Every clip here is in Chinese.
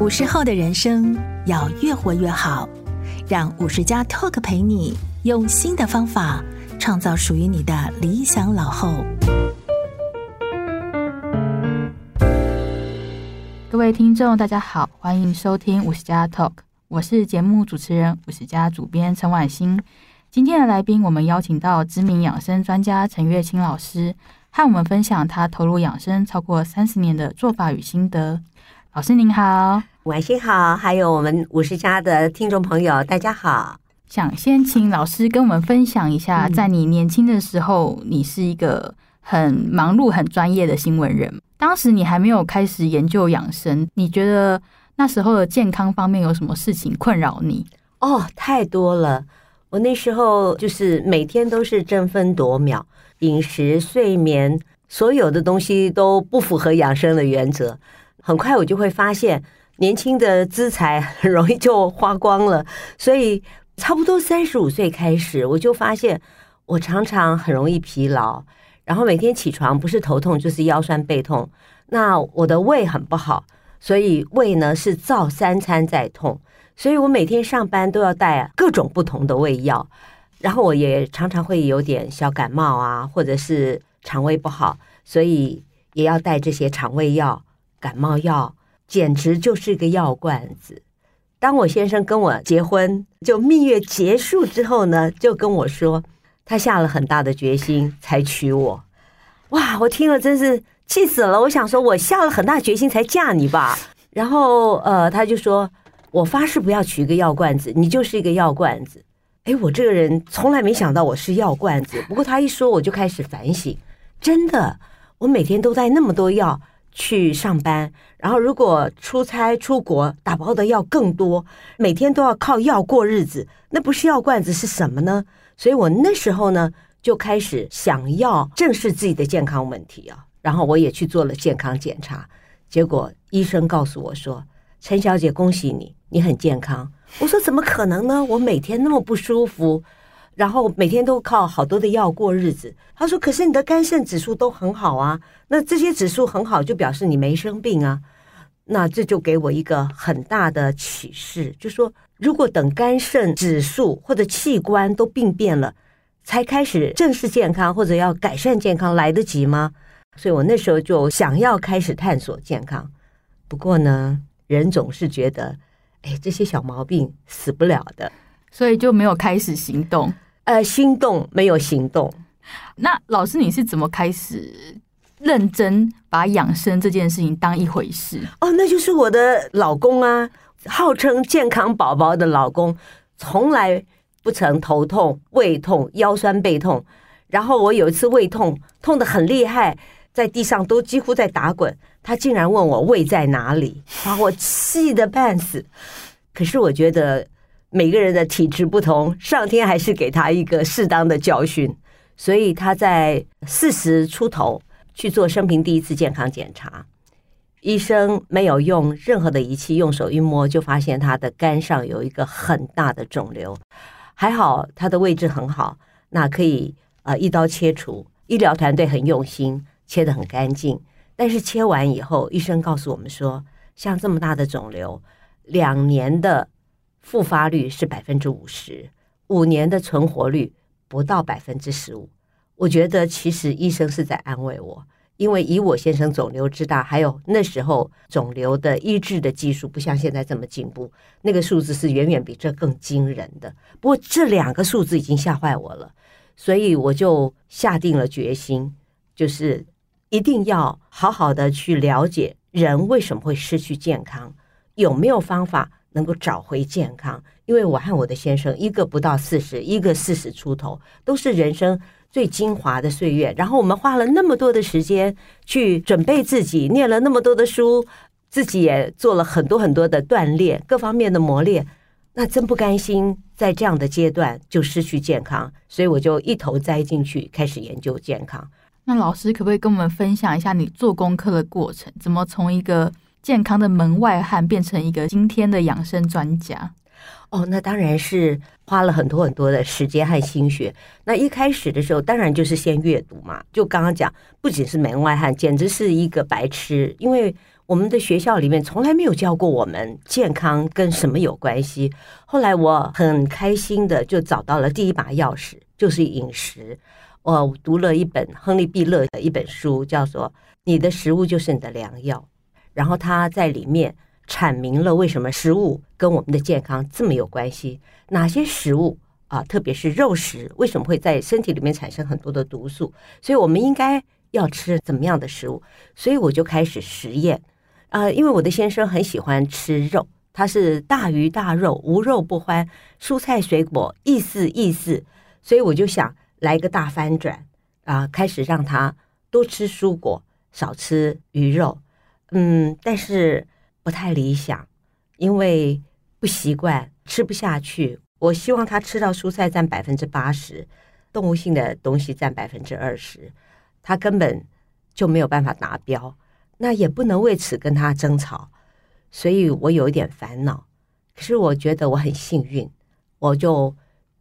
五十后的人生要越活越好，让五十加 Talk 陪你用新的方法创造属于你的理想老后。各位听众，大家好，欢迎收听五十加 Talk，我是节目主持人五十加主编陈婉欣。今天的来宾，我们邀请到知名养生专家陈月清老师。和我们分享他投入养生超过三十年的做法与心得。老师您好，晚上好，还有我们五十家的听众朋友，大家好。想先请老师跟我们分享一下，在你年轻的时候，你是一个很忙碌、很专业的新闻人。当时你还没有开始研究养生，你觉得那时候的健康方面有什么事情困扰你？哦，太多了。我那时候就是每天都是争分夺秒。饮食、睡眠，所有的东西都不符合养生的原则。很快我就会发现，年轻的资财很容易就花光了。所以，差不多三十五岁开始，我就发现我常常很容易疲劳，然后每天起床不是头痛就是腰酸背痛。那我的胃很不好，所以胃呢是造三餐在痛，所以我每天上班都要带各种不同的胃药。然后我也常常会有点小感冒啊，或者是肠胃不好，所以也要带这些肠胃药、感冒药，简直就是一个药罐子。当我先生跟我结婚，就蜜月结束之后呢，就跟我说，他下了很大的决心才娶我。哇，我听了真是气死了！我想说，我下了很大决心才嫁你吧。然后呃，他就说，我发誓不要娶一个药罐子，你就是一个药罐子。哎，我这个人从来没想到我是药罐子。不过他一说，我就开始反省。真的，我每天都带那么多药去上班，然后如果出差出国，打包的药更多，每天都要靠药过日子，那不是药罐子是什么呢？所以我那时候呢，就开始想要正视自己的健康问题啊。然后我也去做了健康检查，结果医生告诉我说：“陈小姐，恭喜你，你很健康。”我说怎么可能呢？我每天那么不舒服，然后每天都靠好多的药过日子。他说：“可是你的肝肾指数都很好啊，那这些指数很好，就表示你没生病啊。”那这就给我一个很大的启示，就说如果等肝肾指数或者器官都病变了，才开始正视健康或者要改善健康，来得及吗？所以我那时候就想要开始探索健康。不过呢，人总是觉得。哎，这些小毛病死不了的，所以就没有开始行动。呃，心动没有行动。那老师，你是怎么开始认真把养生这件事情当一回事？哦，那就是我的老公啊，号称健康宝宝的老公，从来不曾头痛、胃痛、腰酸背痛。然后我有一次胃痛，痛得很厉害。在地上都几乎在打滚，他竟然问我胃在哪里，把我气得半死。可是我觉得每个人的体质不同，上天还是给他一个适当的教训，所以他在四十出头去做生平第一次健康检查，医生没有用任何的仪器，用手一摸就发现他的肝上有一个很大的肿瘤，还好他的位置很好，那可以呃一刀切除，医疗团队很用心。切得很干净，但是切完以后，医生告诉我们说，像这么大的肿瘤，两年的复发率是百分之五十，五年的存活率不到百分之十五。我觉得其实医生是在安慰我，因为以我先生肿瘤之大，还有那时候肿瘤的医治的技术不像现在这么进步，那个数字是远远比这更惊人的。不过这两个数字已经吓坏我了，所以我就下定了决心，就是。一定要好好的去了解人为什么会失去健康，有没有方法能够找回健康？因为我和我的先生，一个不到四十，一个四十出头，都是人生最精华的岁月。然后我们花了那么多的时间去准备自己，念了那么多的书，自己也做了很多很多的锻炼，各方面的磨练。那真不甘心在这样的阶段就失去健康，所以我就一头栽进去，开始研究健康。那老师可不可以跟我们分享一下你做功课的过程？怎么从一个健康的门外汉变成一个今天的养生专家？哦，那当然是花了很多很多的时间和心血。那一开始的时候，当然就是先阅读嘛。就刚刚讲，不仅是门外汉，简直是一个白痴，因为我们的学校里面从来没有教过我们健康跟什么有关系。后来我很开心的就找到了第一把钥匙，就是饮食。我读了一本亨利·毕勒的一本书，叫做《你的食物就是你的良药》，然后他在里面阐明了为什么食物跟我们的健康这么有关系，哪些食物啊，特别是肉食，为什么会在身体里面产生很多的毒素？所以我们应该要吃怎么样的食物？所以我就开始实验。呃，因为我的先生很喜欢吃肉，他是大鱼大肉，无肉不欢，蔬菜水果意思意思，所以我就想来个大翻转啊，开始让他多吃蔬果，少吃鱼肉。嗯，但是不太理想，因为不习惯，吃不下去。我希望他吃到蔬菜占百分之八十，动物性的东西占百分之二十，他根本就没有办法达标。那也不能为此跟他争吵，所以我有一点烦恼。可是我觉得我很幸运，我就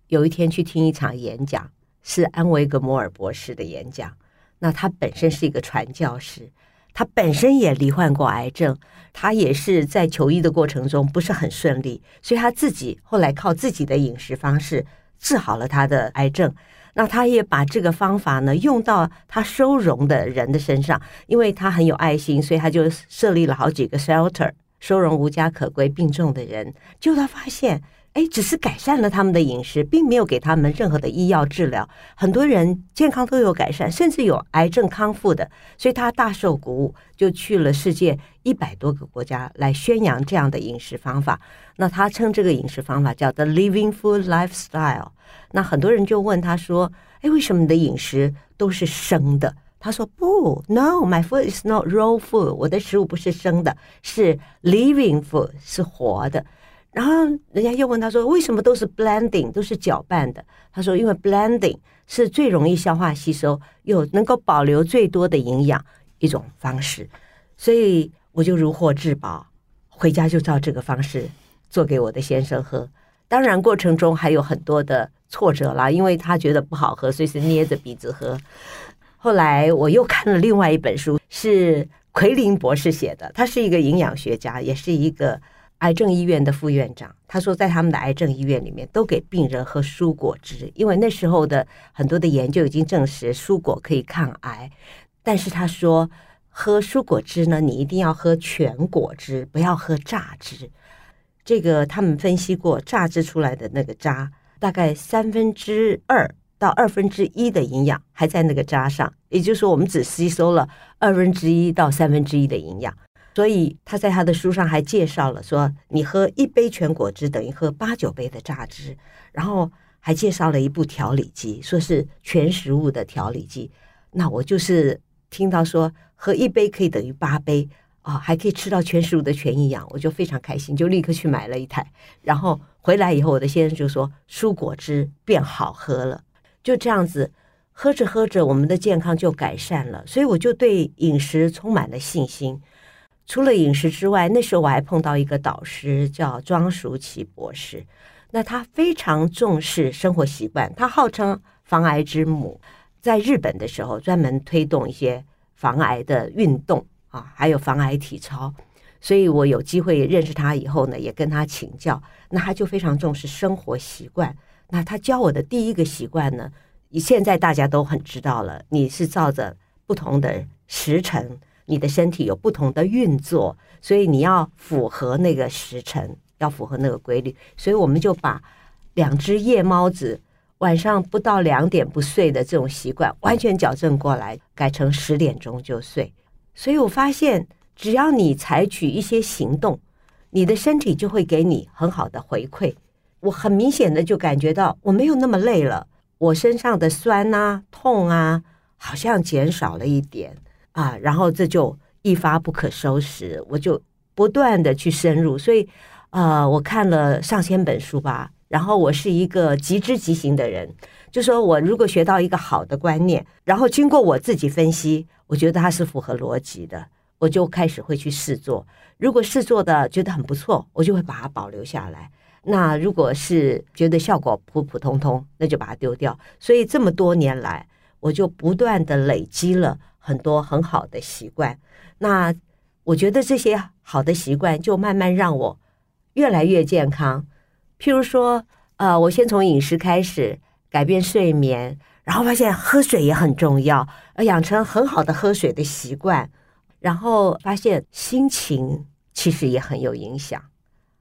有一天去听一场演讲，是安维格摩尔博士的演讲。那他本身是一个传教士，他本身也罹患过癌症，他也是在求医的过程中不是很顺利，所以他自己后来靠自己的饮食方式治好了他的癌症。那他也把这个方法呢用到他收容的人的身上，因为他很有爱心，所以他就设立了好几个 shelter，收容无家可归病重的人。就他发现，哎，只是改善了他们的饮食，并没有给他们任何的医药治疗，很多人健康都有改善，甚至有癌症康复的。所以他大受鼓舞，就去了世界一百多个国家来宣扬这样的饮食方法。那他称这个饮食方法叫 The Living Food Lifestyle。那很多人就问他说：“哎，为什么你的饮食都是生的？”他说：“不，No，my food is not raw food。我的食物不是生的，是 living food，是活的。”然后人家又问他说：“为什么都是 blending，都是搅拌的？”他说：“因为 blending 是最容易消化吸收，又能够保留最多的营养一种方式。”所以我就如获至宝，回家就照这个方式做给我的先生喝。当然过程中还有很多的。挫折啦，因为他觉得不好喝，所以是捏着鼻子喝。后来我又看了另外一本书，是奎林博士写的，他是一个营养学家，也是一个癌症医院的副院长。他说，在他们的癌症医院里面，都给病人喝蔬果汁，因为那时候的很多的研究已经证实蔬果可以抗癌。但是他说，喝蔬果汁呢，你一定要喝全果汁，不要喝榨汁。这个他们分析过，榨汁出来的那个渣。大概三分之二到二分之一的营养还在那个渣上，也就是说，我们只吸收了二分之一到三分之一的营养。所以他在他的书上还介绍了说，你喝一杯全果汁等于喝八九杯的榨汁，然后还介绍了一部调理机，说是全食物的调理机。那我就是听到说喝一杯可以等于八杯啊，还可以吃到全食物的全营养，我就非常开心，就立刻去买了一台，然后。回来以后，我的先生就说蔬果汁变好喝了，就这样子喝着喝着，我们的健康就改善了。所以我就对饮食充满了信心。除了饮食之外，那时候我还碰到一个导师叫庄淑琪博士，那他非常重视生活习惯，他号称防癌之母，在日本的时候专门推动一些防癌的运动啊，还有防癌体操。所以我有机会认识他以后呢，也跟他请教。那他就非常重视生活习惯。那他教我的第一个习惯呢，现在大家都很知道了。你是照着不同的时辰，你的身体有不同的运作，所以你要符合那个时辰，要符合那个规律。所以我们就把两只夜猫子晚上不到两点不睡的这种习惯完全矫正过来，改成十点钟就睡。所以我发现。只要你采取一些行动，你的身体就会给你很好的回馈。我很明显的就感觉到我没有那么累了，我身上的酸啊、痛啊，好像减少了一点啊。然后这就一发不可收拾，我就不断的去深入。所以，呃，我看了上千本书吧。然后我是一个极知极行的人，就说我如果学到一个好的观念，然后经过我自己分析，我觉得它是符合逻辑的。我就开始会去试做，如果试做的觉得很不错，我就会把它保留下来。那如果是觉得效果普普通通，那就把它丢掉。所以这么多年来，我就不断的累积了很多很好的习惯。那我觉得这些好的习惯就慢慢让我越来越健康。譬如说，呃，我先从饮食开始改变睡眠，然后发现喝水也很重要，呃，养成很好的喝水的习惯，然后发现心情其实也很有影响。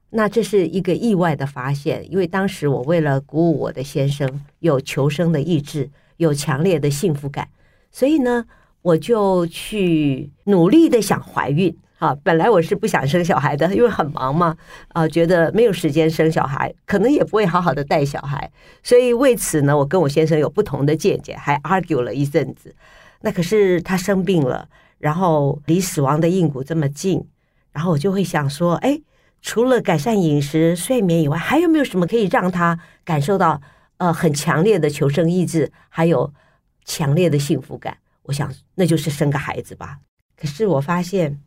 那这是一个意外的发现，因为当时我为了鼓舞我的先生，有求生的意志，有强烈的幸福感，所以呢，我就去努力的想怀孕。啊，本来我是不想生小孩的，因为很忙嘛，啊，觉得没有时间生小孩，可能也不会好好的带小孩，所以为此呢，我跟我先生有不同的见解，还 argue 了一阵子。那可是他生病了，然后离死亡的硬骨这么近，然后我就会想说，哎。除了改善饮食、睡眠以外，还有没有什么可以让他感受到呃很强烈的求生意志，还有强烈的幸福感？我想那就是生个孩子吧。可是我发现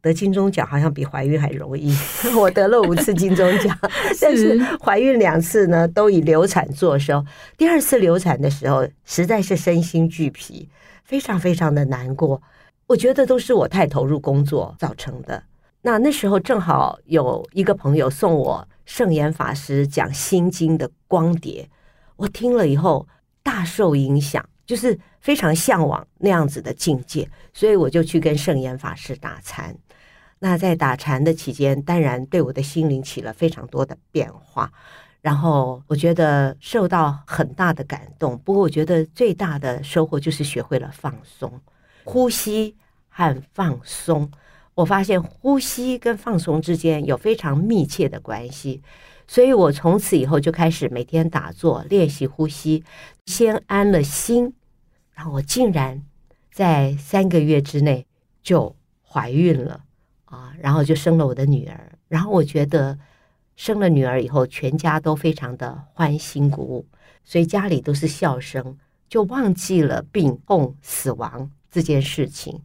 得金钟奖好像比怀孕还容易。我得了五次金钟奖，但是怀孕两次呢都以流产作收。第二次流产的时候，实在是身心俱疲，非常非常的难过。我觉得都是我太投入工作造成的。那那时候正好有一个朋友送我圣严法师讲《心经》的光碟，我听了以后大受影响，就是非常向往那样子的境界，所以我就去跟圣严法师打禅。那在打禅的期间，当然对我的心灵起了非常多的变化，然后我觉得受到很大的感动。不过我觉得最大的收获就是学会了放松，呼吸和放松。我发现呼吸跟放松之间有非常密切的关系，所以我从此以后就开始每天打坐练习呼吸，先安了心，然后我竟然在三个月之内就怀孕了啊，然后就生了我的女儿，然后我觉得生了女儿以后，全家都非常的欢欣鼓舞，所以家里都是笑声，就忘记了病痛死亡这件事情，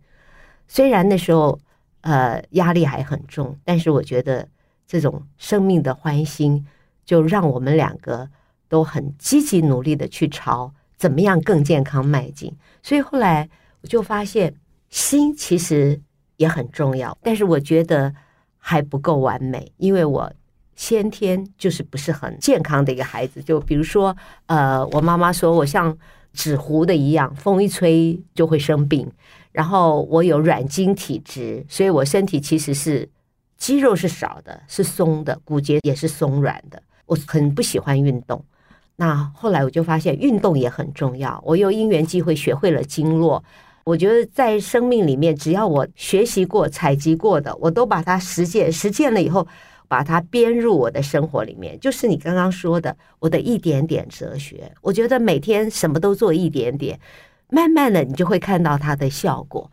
虽然那时候。呃，压力还很重，但是我觉得这种生命的欢欣，就让我们两个都很积极努力的去朝怎么样更健康迈进。所以后来我就发现，心其实也很重要，但是我觉得还不够完美，因为我先天就是不是很健康的一个孩子。就比如说，呃，我妈妈说我像纸糊的一样，风一吹就会生病。然后我有软筋体质，所以我身体其实是肌肉是少的，是松的，骨节也是松软的。我很不喜欢运动。那后来我就发现运动也很重要。我有因缘机会学会了经络。我觉得在生命里面，只要我学习过、采集过的，我都把它实践。实践了以后，把它编入我的生活里面。就是你刚刚说的，我的一点点哲学。我觉得每天什么都做一点点。慢慢的，你就会看到它的效果。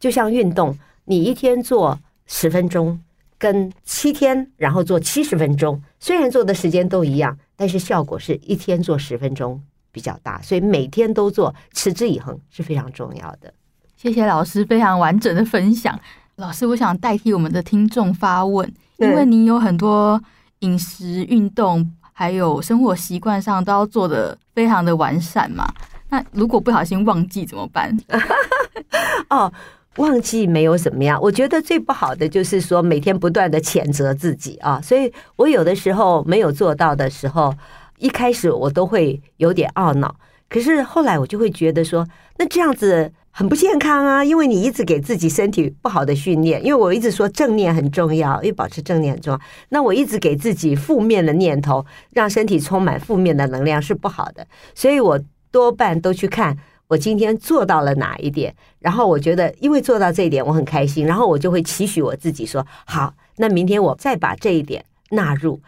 就像运动，你一天做十分钟，跟七天然后做七十分钟，虽然做的时间都一样，但是效果是一天做十分钟比较大。所以每天都做，持之以恒是非常重要的。谢谢老师非常完整的分享。老师，我想代替我们的听众发问，因为你有很多饮食、运动还有生活习惯上都要做的非常的完善嘛。那如果不小心忘记怎么办？哦，忘记没有怎么样。我觉得最不好的就是说每天不断的谴责自己啊。所以我有的时候没有做到的时候，一开始我都会有点懊恼。可是后来我就会觉得说，那这样子很不健康啊，因为你一直给自己身体不好的训练。因为我一直说正念很重要，因为保持正念很重要。那我一直给自己负面的念头，让身体充满负面的能量是不好的。所以我。多半都去看我今天做到了哪一点，然后我觉得因为做到这一点我很开心，然后我就会期许我自己说好，那明天我再把这一点纳入。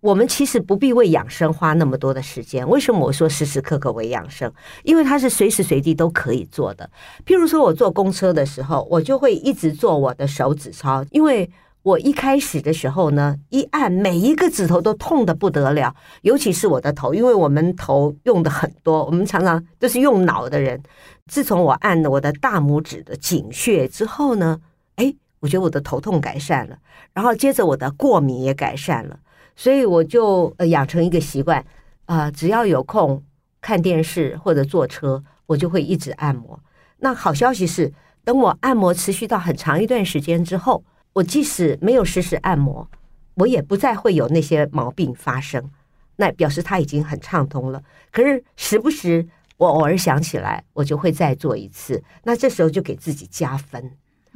我们其实不必为养生花那么多的时间。为什么我说时时刻刻为养生？因为它是随时随地都可以做的。譬如说我坐公车的时候，我就会一直做我的手指操，因为。我一开始的时候呢，一按每一个指头都痛得不得了，尤其是我的头，因为我们头用的很多，我们常常都是用脑的人。自从我按了我的大拇指的井穴之后呢，哎，我觉得我的头痛改善了，然后接着我的过敏也改善了，所以我就呃养成一个习惯，啊、呃，只要有空看电视或者坐车，我就会一直按摩。那好消息是。等我按摩持续到很长一段时间之后，我即使没有实时按摩，我也不再会有那些毛病发生。那表示它已经很畅通了。可是时不时我偶尔想起来，我就会再做一次。那这时候就给自己加分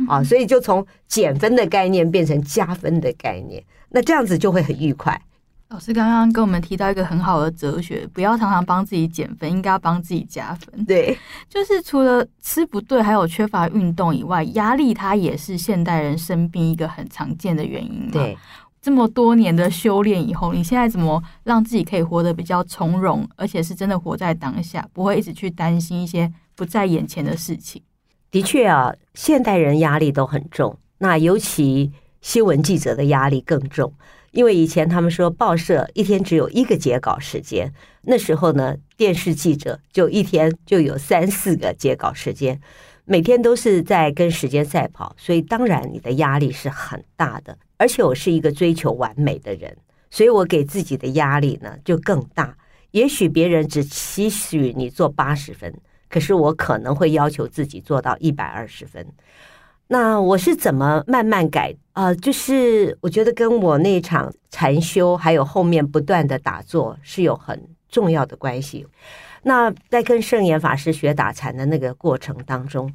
啊，所以就从减分的概念变成加分的概念。那这样子就会很愉快。老师刚刚跟我们提到一个很好的哲学，不要常常帮自己减分，应该要帮自己加分。对，就是除了吃不对，还有缺乏运动以外，压力它也是现代人生病一个很常见的原因。对，这么多年的修炼以后，你现在怎么让自己可以活得比较从容，而且是真的活在当下，不会一直去担心一些不在眼前的事情？的确啊，现代人压力都很重，那尤其新闻记者的压力更重。因为以前他们说报社一天只有一个截稿时间，那时候呢，电视记者就一天就有三四个截稿时间，每天都是在跟时间赛跑，所以当然你的压力是很大的。而且我是一个追求完美的人，所以我给自己的压力呢就更大。也许别人只期许你做八十分，可是我可能会要求自己做到一百二十分。那我是怎么慢慢改啊？呃，就是我觉得跟我那场禅修，还有后面不断的打坐是有很重要的关系。那在跟圣严法师学打禅的那个过程当中，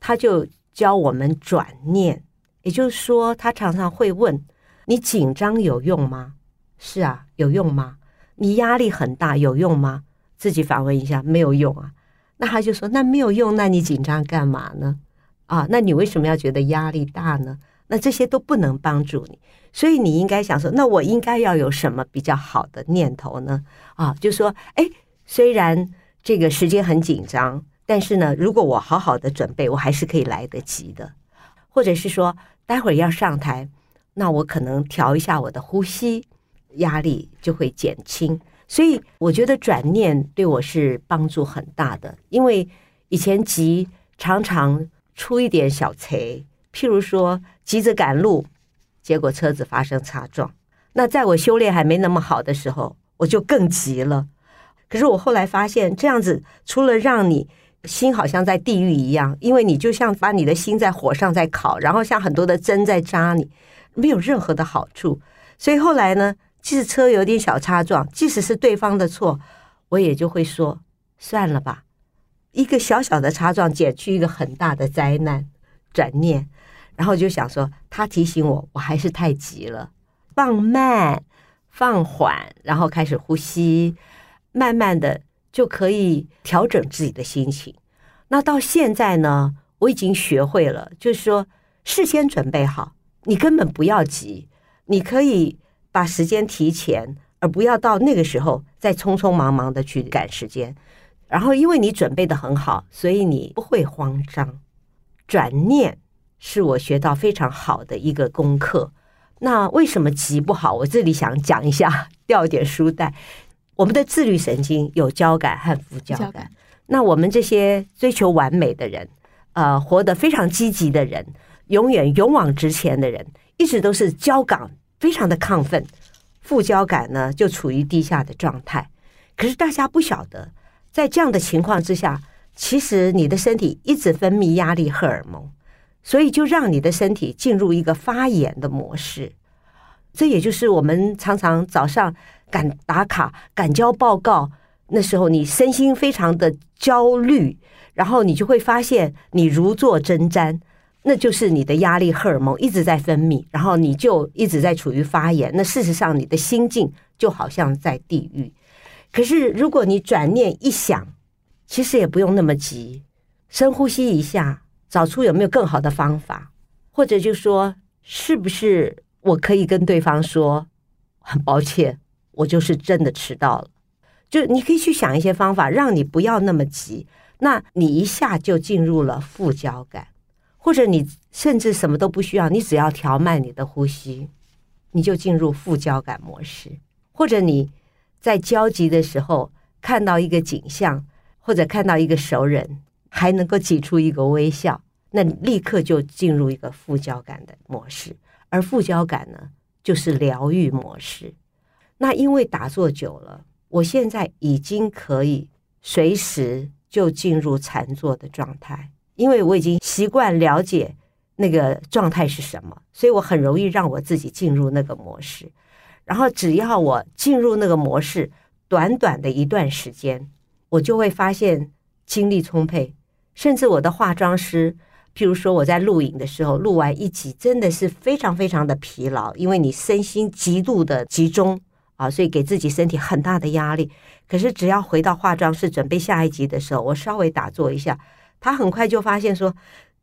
他就教我们转念，也就是说，他常常会问你紧张有用吗？是啊，有用吗？你压力很大有用吗？自己反问一下，没有用啊。那他就说，那没有用，那你紧张干嘛呢？啊，那你为什么要觉得压力大呢？那这些都不能帮助你，所以你应该想说，那我应该要有什么比较好的念头呢？啊，就说，哎，虽然这个时间很紧张，但是呢，如果我好好的准备，我还是可以来得及的。或者是说，待会儿要上台，那我可能调一下我的呼吸，压力就会减轻。所以我觉得转念对我是帮助很大的，因为以前急常常。出一点小差，譬如说急着赶路，结果车子发生擦撞。那在我修炼还没那么好的时候，我就更急了。可是我后来发现，这样子除了让你心好像在地狱一样，因为你就像把你的心在火上在烤，然后像很多的针在扎你，没有任何的好处。所以后来呢，即使车有点小擦撞，即使是对方的错，我也就会说算了吧。一个小小的擦撞，减去一个很大的灾难。转念，然后就想说，他提醒我，我还是太急了，放慢、放缓，然后开始呼吸，慢慢的就可以调整自己的心情。那到现在呢，我已经学会了，就是说，事先准备好，你根本不要急，你可以把时间提前，而不要到那个时候再匆匆忙忙的去赶时间。然后，因为你准备的很好，所以你不会慌张。转念是我学到非常好的一个功课。那为什么急不好？我这里想讲一下，掉一点书袋。我们的自律神经有交感和副交感。感那我们这些追求完美的人，呃，活得非常积极的人，永远勇往直前的人，一直都是交感非常的亢奋，副交感呢就处于低下的状态。可是大家不晓得。在这样的情况之下，其实你的身体一直分泌压力荷尔蒙，所以就让你的身体进入一个发炎的模式。这也就是我们常常早上赶打卡、赶交报告，那时候你身心非常的焦虑，然后你就会发现你如坐针毡，那就是你的压力荷尔蒙一直在分泌，然后你就一直在处于发炎。那事实上，你的心境就好像在地狱。可是，如果你转念一想，其实也不用那么急，深呼吸一下，找出有没有更好的方法，或者就说，是不是我可以跟对方说，很抱歉，我就是真的迟到了。就你可以去想一些方法，让你不要那么急，那你一下就进入了副交感，或者你甚至什么都不需要，你只要调慢你的呼吸，你就进入副交感模式，或者你。在焦急的时候，看到一个景象，或者看到一个熟人，还能够挤出一个微笑，那你立刻就进入一个副交感的模式。而副交感呢，就是疗愈模式。那因为打坐久了，我现在已经可以随时就进入禅坐的状态，因为我已经习惯了解那个状态是什么，所以我很容易让我自己进入那个模式。然后只要我进入那个模式，短短的一段时间，我就会发现精力充沛，甚至我的化妆师。譬如说，我在录影的时候，录完一集真的是非常非常的疲劳，因为你身心极度的集中啊，所以给自己身体很大的压力。可是只要回到化妆室准备下一集的时候，我稍微打坐一下，他很快就发现说，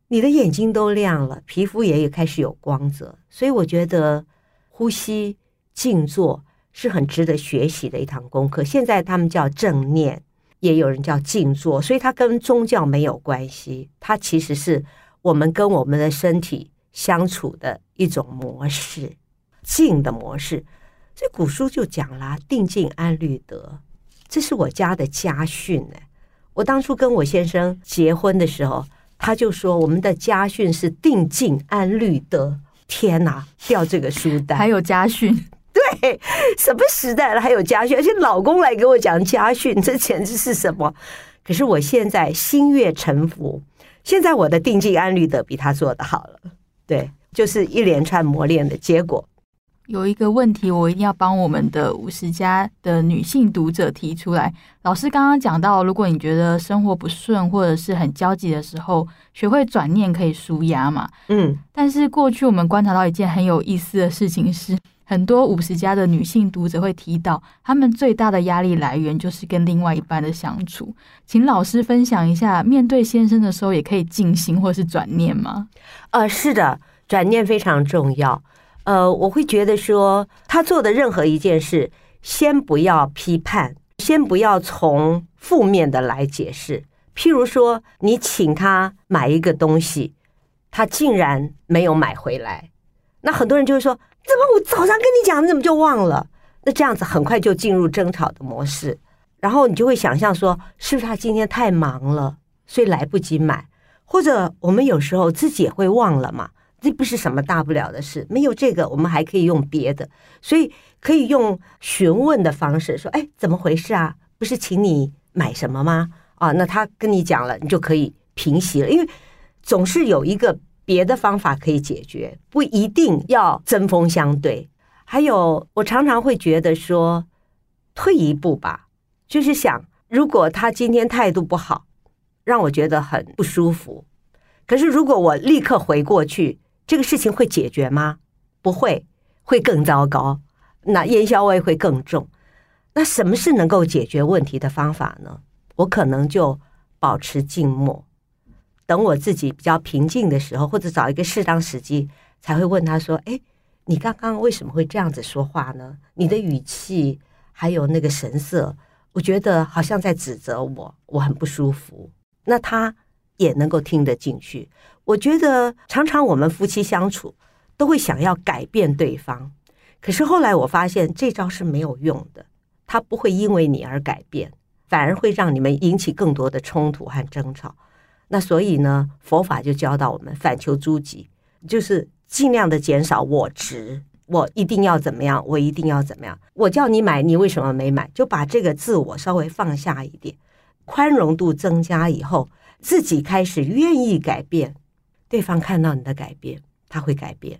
你的眼睛都亮了，皮肤也也开始有光泽。所以我觉得呼吸静坐是很值得学习的一堂功课。现在他们叫正念。也有人叫静坐，所以它跟宗教没有关系，它其实是我们跟我们的身体相处的一种模式，静的模式。这古书就讲了“定静安虑得”，这是我家的家训呢。我当初跟我先生结婚的时候，他就说我们的家训是“定静安虑得”。天哪，掉这个书单，还有家训。对，什么时代了还有家训？而且老公来给我讲家训，这简直是什么？可是我现在心悦诚服，现在我的定静安律的比他做的好了。对，就是一连串磨练的结果。有一个问题，我一定要帮我们的五十加的女性读者提出来。老师刚刚讲到，如果你觉得生活不顺或者是很焦急的时候，学会转念可以舒压嘛。嗯，但是过去我们观察到一件很有意思的事情是。很多五十加的女性读者会提到，她们最大的压力来源就是跟另外一半的相处。请老师分享一下，面对先生的时候也可以静心或是转念吗？呃，是的，转念非常重要。呃，我会觉得说，他做的任何一件事，先不要批判，先不要从负面的来解释。譬如说，你请他买一个东西，他竟然没有买回来，那很多人就会说。怎么我早上跟你讲，你怎么就忘了？那这样子很快就进入争吵的模式，然后你就会想象说，是不是他今天太忙了，所以来不及买？或者我们有时候自己也会忘了嘛，这不是什么大不了的事。没有这个，我们还可以用别的，所以可以用询问的方式说：“哎，怎么回事啊？不是请你买什么吗？”啊，那他跟你讲了，你就可以平息了，因为总是有一个。别的方法可以解决，不一定要针锋相对。还有，我常常会觉得说，退一步吧，就是想，如果他今天态度不好，让我觉得很不舒服。可是，如果我立刻回过去，这个事情会解决吗？不会，会更糟糕。那烟硝味会更重。那什么是能够解决问题的方法呢？我可能就保持静默。等我自己比较平静的时候，或者找一个适当时机，才会问他说：“哎，你刚刚为什么会这样子说话呢？你的语气还有那个神色，我觉得好像在指责我，我很不舒服。”那他也能够听得进去。我觉得常常我们夫妻相处都会想要改变对方，可是后来我发现这招是没有用的，他不会因为你而改变，反而会让你们引起更多的冲突和争吵。那所以呢，佛法就教导我们反求诸己，就是尽量的减少我执，我一定要怎么样，我一定要怎么样。我叫你买，你为什么没买？就把这个自我稍微放下一点，宽容度增加以后，自己开始愿意改变，对方看到你的改变，他会改变。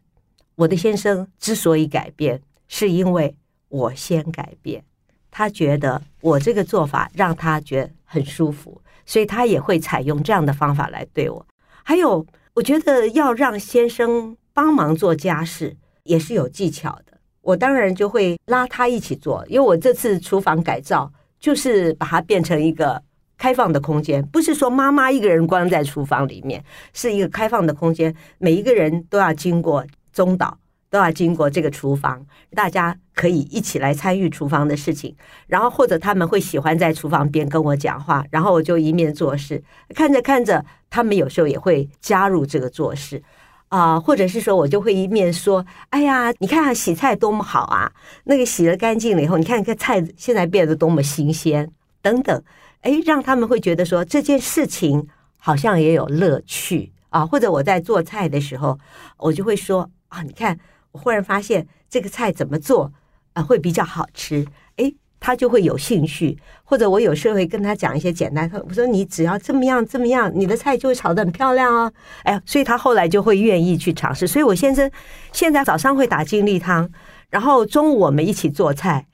我的先生之所以改变，是因为我先改变，他觉得我这个做法让他觉得很舒服。所以他也会采用这样的方法来对我。还有，我觉得要让先生帮忙做家事也是有技巧的。我当然就会拉他一起做，因为我这次厨房改造就是把它变成一个开放的空间，不是说妈妈一个人关在厨房里面，是一个开放的空间，每一个人都要经过中岛。都要经过这个厨房，大家可以一起来参与厨房的事情，然后或者他们会喜欢在厨房边跟我讲话，然后我就一面做事，看着看着，他们有时候也会加入这个做事，啊、或者是说我就会一面说，哎呀，你看洗菜多么好啊，那个洗了干净了以后，你看这菜现在变得多么新鲜，等等，哎，让他们会觉得说这件事情好像也有乐趣啊，或者我在做菜的时候，我就会说啊，你看。我忽然发现这个菜怎么做啊会比较好吃？诶，他就会有兴趣，或者我有时候会跟他讲一些简单，我说你只要这么样这么样，你的菜就会炒得很漂亮哦。哎，所以他后来就会愿意去尝试。所以我先生现在早上会打精力汤，然后中午我们一起做菜，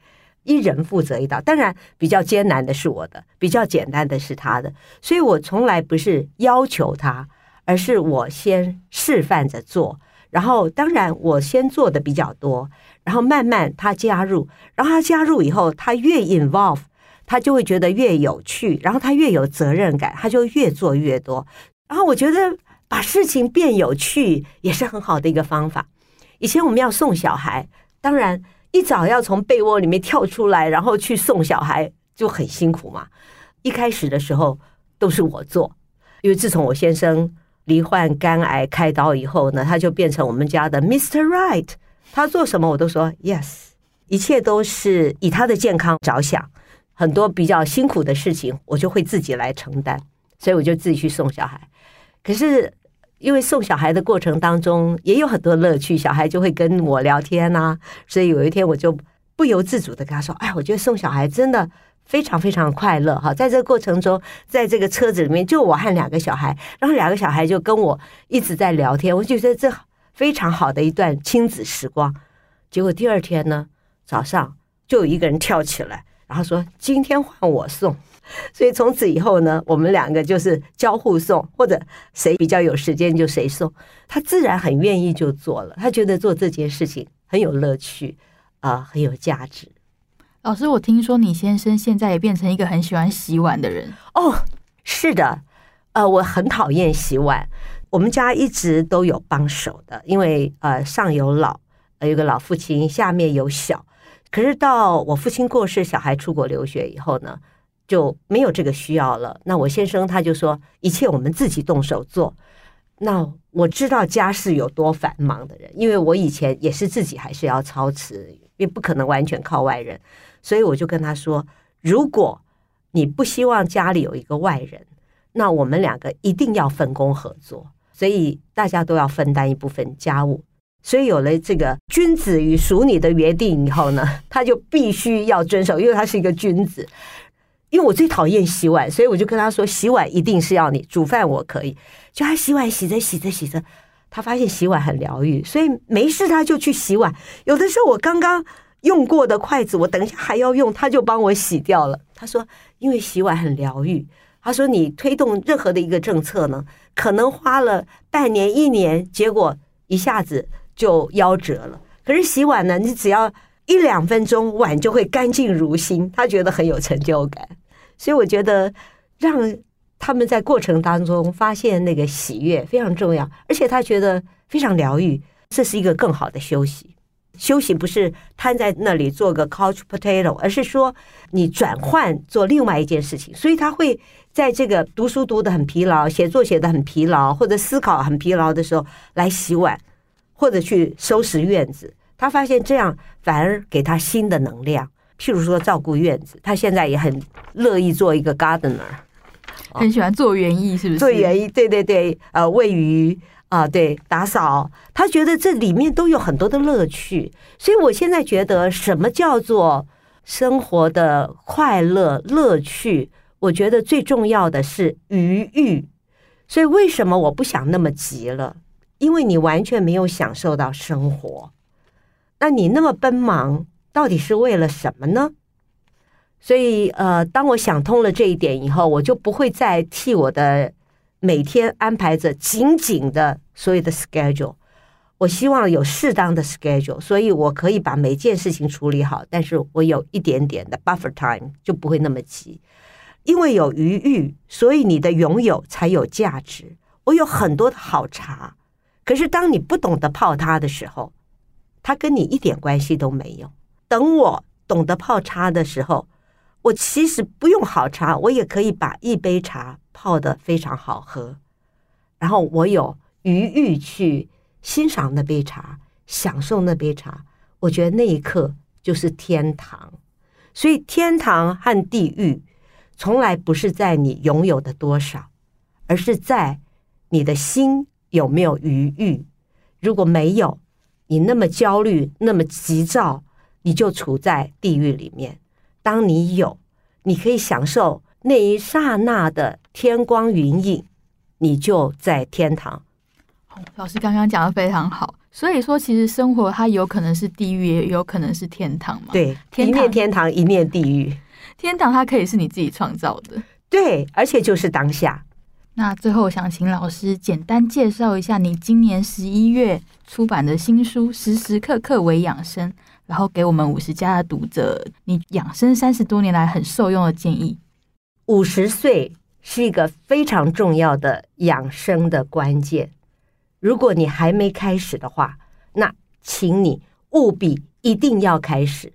一人负责一道。当然比较艰难的是我的，比较简单的是他的。所以我从来不是要求他，而是我先示范着做。然后当然我先做的比较多。然后慢慢他加入，然后他加入以后，他越 involve，他就会觉得越有趣，然后他越有责任感，他就越做越多。然后我觉得把事情变有趣也是很好的一个方法。以前我们要送小孩，当然一早要从被窝里面跳出来，然后去送小孩就很辛苦嘛。一开始的时候都是我做，因为自从我先生罹患肝癌开刀以后呢，他就变成我们家的 Mr. Right。他做什么我都说 yes，一切都是以他的健康着想。很多比较辛苦的事情，我就会自己来承担，所以我就自己去送小孩。可是因为送小孩的过程当中也有很多乐趣，小孩就会跟我聊天呐，所以有一天我就不由自主的跟他说：“哎，我觉得送小孩真的非常非常快乐哈！在这个过程中，在这个车子里面就我和两个小孩，然后两个小孩就跟我一直在聊天，我就觉得这。”非常好的一段亲子时光，结果第二天呢，早上就有一个人跳起来，然后说：“今天换我送。” 所以从此以后呢，我们两个就是交互送，或者谁比较有时间就谁送。他自然很愿意就做了，他觉得做这件事情很有乐趣啊、呃，很有价值。老师，我听说你先生现在也变成一个很喜欢洗碗的人哦。是的，呃，我很讨厌洗碗。我们家一直都有帮手的，因为呃上有老，有个老父亲，下面有小。可是到我父亲过世，小孩出国留学以后呢，就没有这个需要了。那我先生他就说，一切我们自己动手做。那我知道家事有多繁忙的人，因为我以前也是自己还是要操持，也不可能完全靠外人。所以我就跟他说，如果你不希望家里有一个外人，那我们两个一定要分工合作。所以大家都要分担一部分家务，所以有了这个君子与淑女的约定以后呢，他就必须要遵守，因为他是一个君子。因为我最讨厌洗碗，所以我就跟他说，洗碗一定是要你，煮饭我可以。就他洗碗洗着洗着洗着，他发现洗碗很疗愈，所以没事他就去洗碗。有的时候我刚刚用过的筷子，我等一下还要用，他就帮我洗掉了。他说，因为洗碗很疗愈。他说：“你推动任何的一个政策呢，可能花了半年、一年，结果一下子就夭折了。可是洗碗呢，你只要一两分钟，碗就会干净如新。他觉得很有成就感，所以我觉得让他们在过程当中发现那个喜悦非常重要，而且他觉得非常疗愈，这是一个更好的休息。”休息不是瘫在那里做个 couch potato，而是说你转换做另外一件事情。所以他会在这个读书读得很疲劳、写作写得很疲劳，或者思考很疲劳的时候来洗碗，或者去收拾院子。他发现这样反而给他新的能量。譬如说照顾院子，他现在也很乐意做一个 gardener，很喜欢做园艺，是不是？做园艺，对对对，呃，喂鱼。啊，对，打扫，他觉得这里面都有很多的乐趣，所以我现在觉得什么叫做生活的快乐乐趣？我觉得最重要的是余裕。所以为什么我不想那么急了？因为你完全没有享受到生活，那你那么奔忙，到底是为了什么呢？所以，呃，当我想通了这一点以后，我就不会再替我的。每天安排着紧紧的所有的 schedule，我希望有适当的 schedule，所以我可以把每件事情处理好，但是我有一点点的 buffer time，就不会那么急。因为有余裕，所以你的拥有才有价值。我有很多的好茶，可是当你不懂得泡它的时候，它跟你一点关系都没有。等我懂得泡茶的时候，我其实不用好茶，我也可以把一杯茶泡得非常好喝，然后我有余裕去欣赏那杯茶，享受那杯茶。我觉得那一刻就是天堂。所以天堂和地狱从来不是在你拥有的多少，而是在你的心有没有余裕。如果没有，你那么焦虑，那么急躁，你就处在地狱里面。当你有，你可以享受那一刹那的天光云影，你就在天堂。老师刚刚讲的非常好，所以说其实生活它有可能是地狱，也有可能是天堂嘛。对，天一念天堂，一念地狱。天堂它可以是你自己创造的，对，而且就是当下。那最后想请老师简单介绍一下你今年十一月出版的新书《时时刻刻为养生》，然后给我们五十加的读者你养生三十多年来很受用的建议。五十岁是一个非常重要的养生的关键。如果你还没开始的话，那请你务必一定要开始。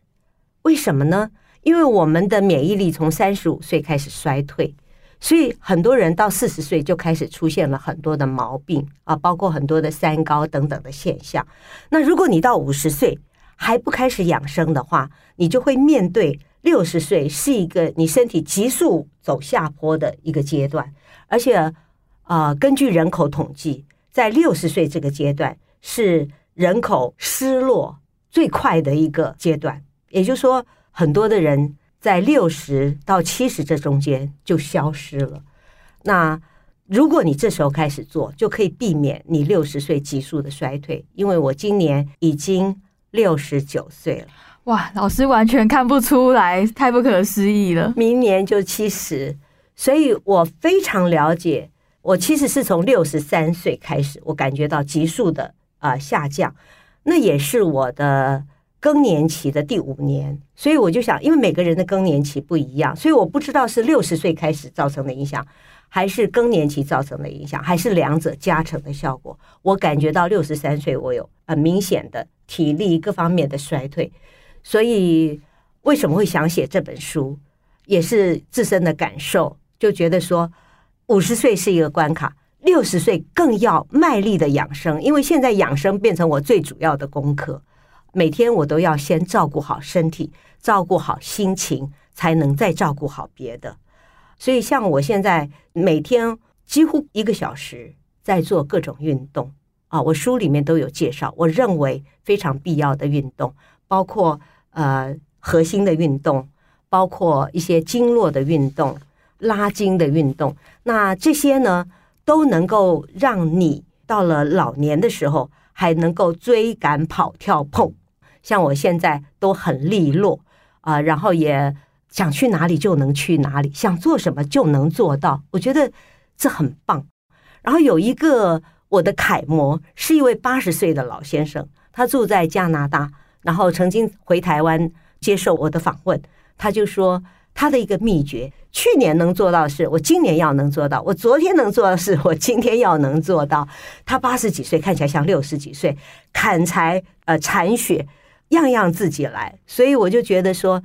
为什么呢？因为我们的免疫力从三十五岁开始衰退，所以很多人到四十岁就开始出现了很多的毛病啊，包括很多的三高等等的现象。那如果你到五十岁还不开始养生的话，你就会面对六十岁是一个你身体急速走下坡的一个阶段，而且、呃，根据人口统计，在六十岁这个阶段是人口失落最快的一个阶段，也就是说。很多的人在六十到七十这中间就消失了。那如果你这时候开始做，就可以避免你六十岁急速的衰退。因为我今年已经六十九岁了。哇，老师完全看不出来，太不可思议了。明年就七十，所以我非常了解。我其实是从六十三岁开始，我感觉到急速的啊、呃、下降，那也是我的。更年期的第五年，所以我就想，因为每个人的更年期不一样，所以我不知道是六十岁开始造成的影响，还是更年期造成的影响，还是两者加成的效果。我感觉到六十三岁，我有很明显的体力各方面的衰退，所以为什么会想写这本书，也是自身的感受，就觉得说五十岁是一个关卡，六十岁更要卖力的养生，因为现在养生变成我最主要的功课。每天我都要先照顾好身体，照顾好心情，才能再照顾好别的。所以，像我现在每天几乎一个小时在做各种运动。啊，我书里面都有介绍。我认为非常必要的运动，包括呃核心的运动，包括一些经络的运动、拉筋的运动。那这些呢，都能够让你到了老年的时候，还能够追赶、跑、跳、碰。像我现在都很利落啊，然后也想去哪里就能去哪里，想做什么就能做到，我觉得这很棒。然后有一个我的楷模，是一位八十岁的老先生，他住在加拿大，然后曾经回台湾接受我的访问，他就说他的一个秘诀：去年能做到的事，我今年要能做到；我昨天能做到的事，我今天要能做到。他八十几岁，看起来像六十几岁，砍柴呃铲雪。样样自己来，所以我就觉得说，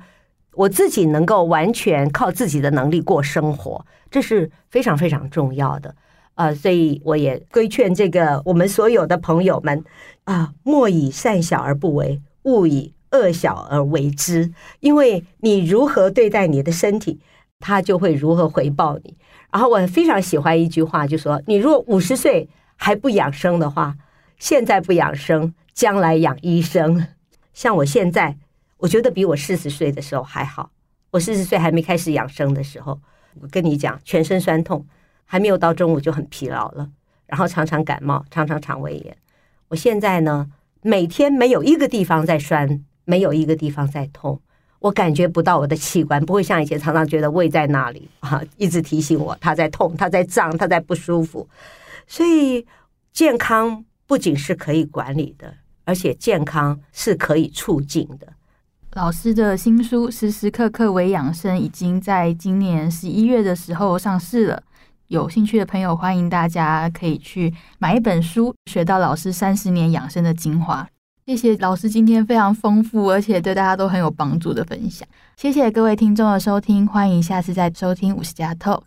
我自己能够完全靠自己的能力过生活，这是非常非常重要的啊、呃！所以我也规劝这个我们所有的朋友们啊，莫以善小而不为，勿以恶小而为之。因为你如何对待你的身体，它就会如何回报你。然后我非常喜欢一句话，就说：你如果五十岁还不养生的话，现在不养生，将来养医生。像我现在，我觉得比我四十岁的时候还好。我四十岁还没开始养生的时候，我跟你讲，全身酸痛，还没有到中午就很疲劳了，然后常常感冒，常常肠胃炎。我现在呢，每天没有一个地方在酸，没有一个地方在痛，我感觉不到我的器官，不会像以前常常觉得胃在那里啊，一直提醒我它在痛，它在胀，它在不舒服。所以健康不仅是可以管理的。而且健康是可以促进的。老师的新书《时时刻刻为养生》已经在今年十一月的时候上市了。有兴趣的朋友，欢迎大家可以去买一本书，学到老师三十年养生的精华。谢谢老师今天非常丰富，而且对大家都很有帮助的分享。谢谢各位听众的收听，欢迎下次再收听五十加 Talk。